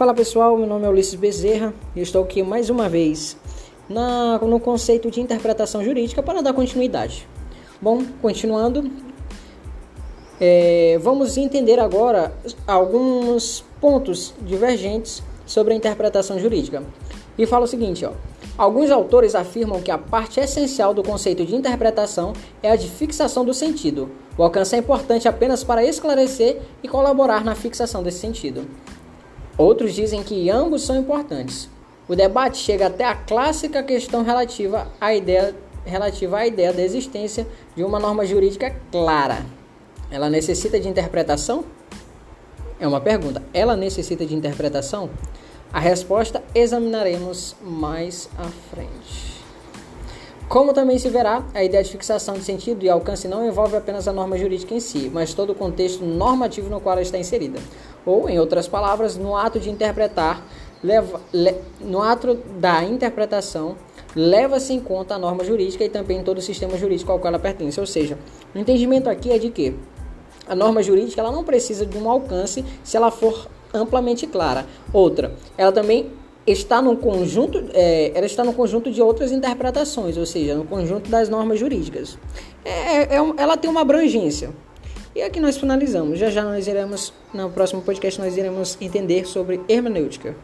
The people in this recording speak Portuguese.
Fala pessoal, meu nome é Ulisses Bezerra e estou aqui mais uma vez na, no conceito de interpretação jurídica para dar continuidade. Bom, continuando, é, vamos entender agora alguns pontos divergentes sobre a interpretação jurídica. E fala o seguinte, ó. Alguns autores afirmam que a parte essencial do conceito de interpretação é a de fixação do sentido. O alcance é importante apenas para esclarecer e colaborar na fixação desse sentido. Outros dizem que ambos são importantes. O debate chega até a clássica questão relativa à ideia, relativa à ideia da existência de uma norma jurídica clara. Ela necessita de interpretação? É uma pergunta. Ela necessita de interpretação? A resposta examinaremos mais à frente. Como também se verá, a ideia de fixação de sentido e alcance não envolve apenas a norma jurídica em si, mas todo o contexto normativo no qual ela está inserida. Ou, em outras palavras, no ato de interpretar, leva, le, no ato da interpretação, leva-se em conta a norma jurídica e também todo o sistema jurídico ao qual ela pertence. Ou seja, o entendimento aqui é de que a norma jurídica ela não precisa de um alcance se ela for amplamente clara. Outra, ela também está no conjunto, é, ela está no conjunto de outras interpretações, ou seja, no conjunto das normas jurídicas. É, é, é ela tem uma abrangência. E aqui nós finalizamos. Já já nós iremos, no próximo podcast, nós iremos entender sobre hermenêutica.